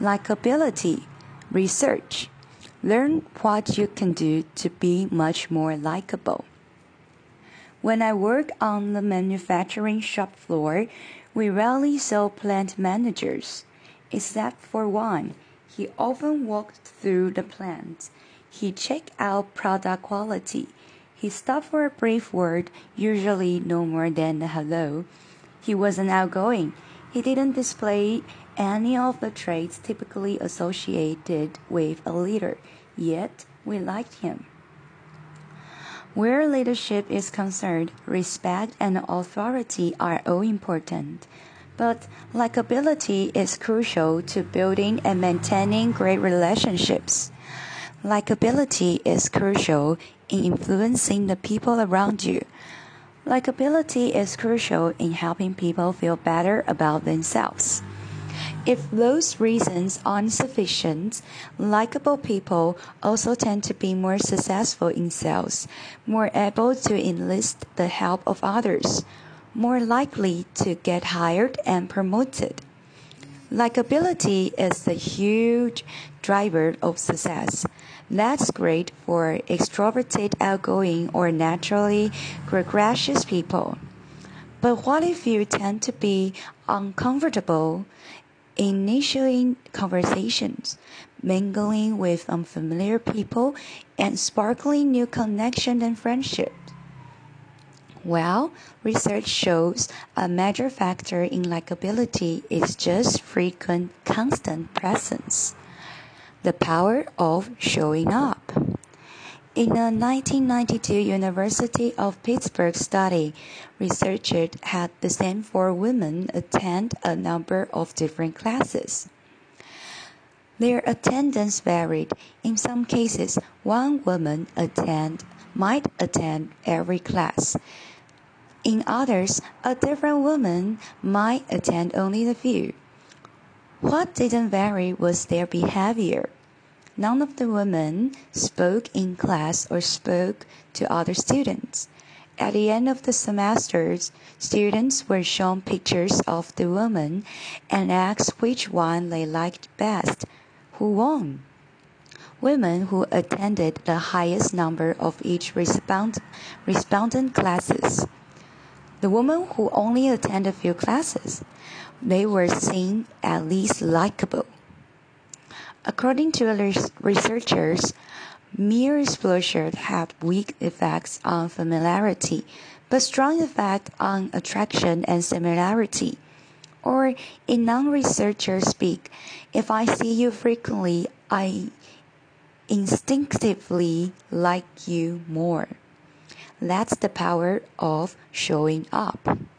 Likability Research Learn what you can do to be much more likable. When I work on the manufacturing shop floor, we rarely saw plant managers, except for one. He often walked through the plant. He checked out product quality. He stopped for a brief word, usually no more than a hello. He wasn't outgoing. He didn't display any of the traits typically associated with a leader, yet we liked him. Where leadership is concerned, respect and authority are all important. But likability is crucial to building and maintaining great relationships. Likability is crucial in influencing the people around you. Likability is crucial in helping people feel better about themselves. If those reasons aren't sufficient, likable people also tend to be more successful in sales, more able to enlist the help of others, more likely to get hired and promoted. Likability is the huge driver of success. That's great for extroverted, outgoing, or naturally gregarious people. But what if you tend to be uncomfortable initiating conversations, mingling with unfamiliar people, and sparkling new connections and friendships. Well, research shows a major factor in likability is just frequent, constant presence. The power of showing up. In a 1992 University of Pittsburgh study, researchers had the same four women attend a number of different classes. Their attendance varied. In some cases, one woman attend might attend every class. In others, a different woman might attend only a few. What didn't vary was their behavior. None of the women spoke in class or spoke to other students. At the end of the semester, students were shown pictures of the women and asked which one they liked best. Who won? Women who attended the highest number of each respond, respondent classes. The women who only attended a few classes, they were seen at least likable. According to researchers, mere exposure had weak effects on familiarity, but strong effect on attraction and similarity. Or, in non-researcher speak, if I see you frequently, I instinctively like you more. That's the power of showing up.